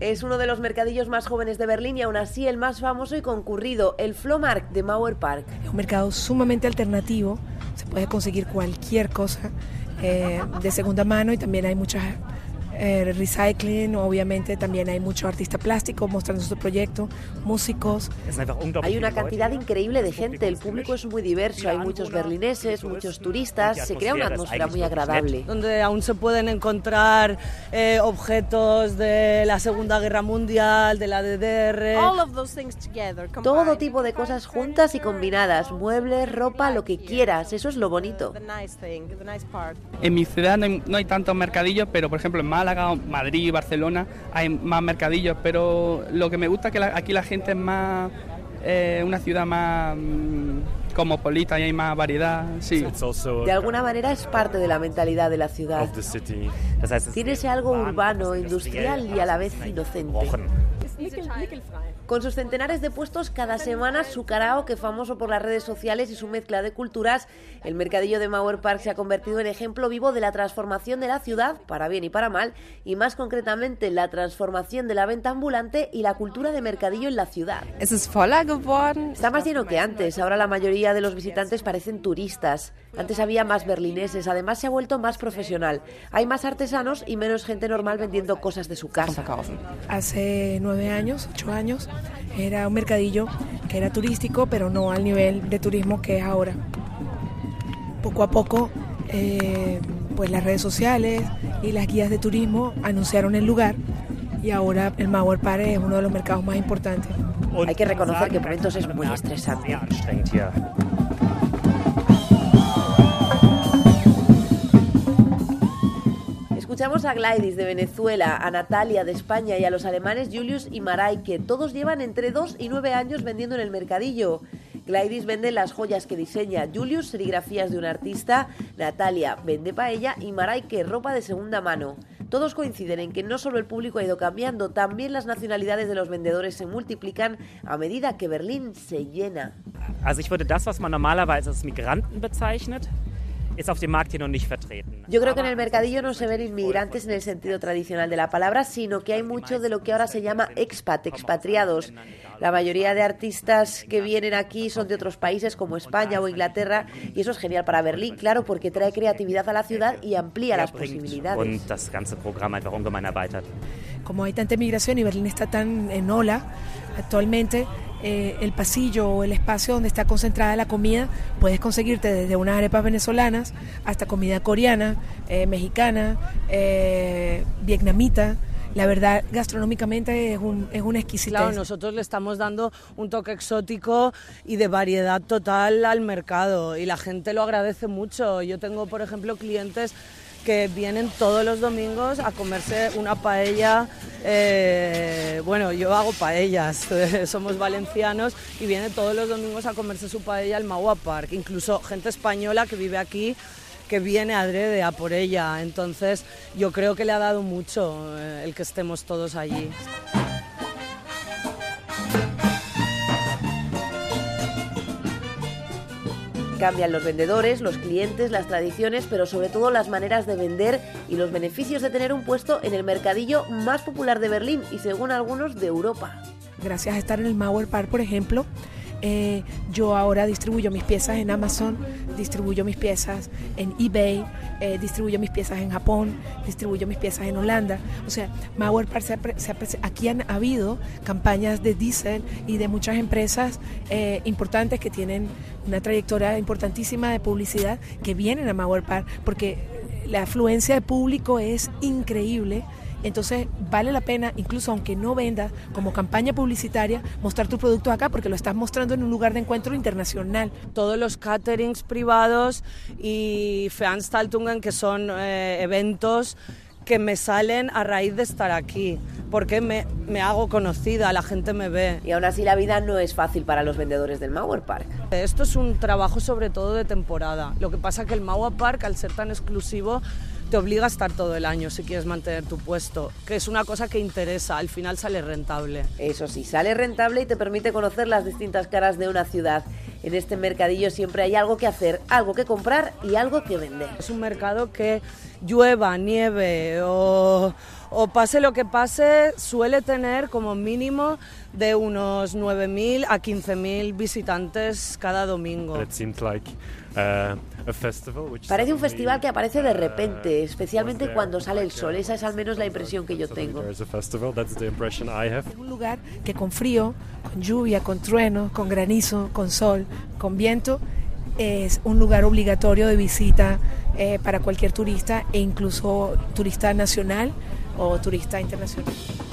Es uno de los mercadillos más jóvenes de Berlín y aún así el más famoso y concurrido, el Flohmarkt de Mauer Park. Es un mercado sumamente alternativo, se puede conseguir cualquier cosa eh, de segunda mano y también hay muchas eh, recycling, obviamente también hay muchos artistas plásticos mostrando su proyecto, músicos. Hay una cantidad increíble de gente, el público es muy diverso, hay muchos berlineses, muchos turistas, se crea una atmósfera muy agradable. Donde aún se pueden encontrar eh, objetos de la Segunda Guerra Mundial, de la DDR. Todo tipo de cosas juntas y combinadas, muebles, ropa, lo que quieras, eso es lo bonito. En mi ciudad no hay, no hay tantos mercadillos, pero por ejemplo en Málaga Madrid, Barcelona, hay más mercadillos, pero lo que me gusta es que aquí la gente es más, eh, una ciudad más mm, cosmopolita y hay más variedad, sí. De alguna manera es parte de la mentalidad de la ciudad. Tiene ese algo urbano, industrial y a la vez inocente. Con sus centenares de puestos cada semana, su karaoke famoso por las redes sociales y su mezcla de culturas, el mercadillo de Mauer Park se ha convertido en ejemplo vivo de la transformación de la ciudad, para bien y para mal, y más concretamente la transformación de la venta ambulante y la cultura de mercadillo en la ciudad. Está más lleno que antes, ahora la mayoría de los visitantes parecen turistas. Antes había más berlineses, además se ha vuelto más profesional. Hay más artesanos y menos gente normal vendiendo cosas de su casa. Hace nueve años, ocho años, era un mercadillo que era turístico, pero no al nivel de turismo que es ahora. Poco a poco, eh, pues las redes sociales y las guías de turismo anunciaron el lugar y ahora el Mauer Park es uno de los mercados más importantes. Hay que reconocer que por entonces es muy estresante. Escuchamos a Gladys de Venezuela, a Natalia de España y a los alemanes Julius y Maray, que todos llevan entre 2 y 9 años vendiendo en el mercadillo. Gladys vende las joyas que diseña, Julius serigrafías de un artista, Natalia vende paella y Maray que ropa de segunda mano. Todos coinciden en que no solo el público ha ido cambiando, también las nacionalidades de los vendedores se multiplican a medida que Berlín se llena. Also ich würde das, was man normalerweise als Migranten bezeichnet, yo creo que en el mercadillo no se ven inmigrantes en el sentido tradicional de la palabra, sino que hay mucho de lo que ahora se llama expat, expatriados. La mayoría de artistas que vienen aquí son de otros países como España o Inglaterra y eso es genial para Berlín, claro, porque trae creatividad a la ciudad y amplía las posibilidades. Como hay tanta inmigración y Berlín está tan en ola actualmente, eh, el pasillo o el espacio donde está concentrada la comida, puedes conseguirte desde unas arepas venezolanas hasta comida coreana, eh, mexicana, eh, vietnamita. La verdad, gastronómicamente es un, es un exquisitez. Claro, nosotros le estamos dando un toque exótico y de variedad total al mercado y la gente lo agradece mucho. Yo tengo, por ejemplo, clientes que vienen todos los domingos a comerse una paella. Eh, bueno, yo hago paellas, somos valencianos y vienen todos los domingos a comerse su paella al Maua Park. Incluso gente española que vive aquí que viene adrede a por ella. Entonces yo creo que le ha dado mucho eh, el que estemos todos allí. Cambian los vendedores, los clientes, las tradiciones, pero sobre todo las maneras de vender y los beneficios de tener un puesto en el mercadillo más popular de Berlín y según algunos de Europa. Gracias a estar en el Mauer Park, por ejemplo, eh, yo ahora distribuyo mis piezas en Amazon, distribuyo mis piezas en eBay, eh, distribuyo mis piezas en Japón, distribuyo mis piezas en Holanda. O sea, Mauer aquí han habido campañas de Diesel y de muchas empresas eh, importantes que tienen una trayectoria importantísima de publicidad que vienen a Mauer Park porque la afluencia de público es increíble entonces vale la pena, incluso aunque no vendas como campaña publicitaria, mostrar tu producto acá porque lo estás mostrando en un lugar de encuentro internacional. Todos los caterings privados y Veranstaltungen, que son eh, eventos que me salen a raíz de estar aquí, porque me, me, hago conocida, la gente me ve. Y aún así la vida no es fácil para los vendedores del Mauer Park. Esto es un trabajo sobre todo de temporada. Lo que pasa que el Mauer Park, al ser tan exclusivo, te obliga a estar todo el año si quieres mantener tu puesto, que es una cosa que interesa, al final sale rentable. Eso sí, sale rentable y te permite conocer las distintas caras de una ciudad. En este mercadillo siempre hay algo que hacer, algo que comprar y algo que vender. Es un mercado que llueva, nieve o, o pase lo que pase, suele tener como mínimo de unos 9.000 a 15.000 visitantes cada domingo. Uh, Parece un festival que aparece de repente, especialmente cuando sale el sol. Esa es al menos la impresión que yo tengo. Es un lugar que con frío, con lluvia, con trueno, con granizo, con sol, con viento, es un lugar obligatorio de visita eh, para cualquier turista e incluso turista nacional o turista internacional.